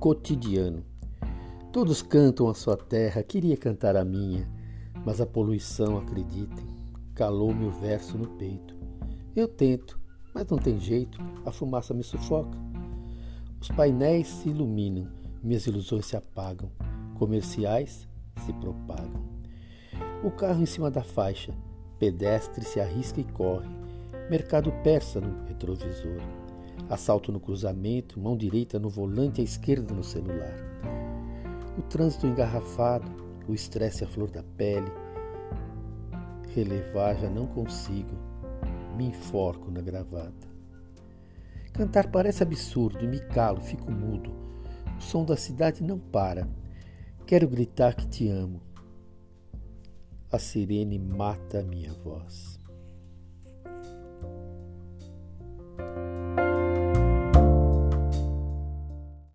cotidiano. Todos cantam a sua terra, queria cantar a minha, mas a poluição, acreditem, calou meu verso no peito. Eu tento, mas não tem jeito, a fumaça me sufoca. Os painéis se iluminam, minhas ilusões se apagam, comerciais se propagam. O carro em cima da faixa, pedestre se arrisca e corre, mercado persa no retrovisor. Assalto no cruzamento, mão direita no volante, a esquerda no celular. O trânsito engarrafado, o estresse à flor da pele. Relevar já não consigo, me enforco na gravata. Cantar parece absurdo e me calo, fico mudo. O som da cidade não para. Quero gritar que te amo. A sirene mata a minha voz.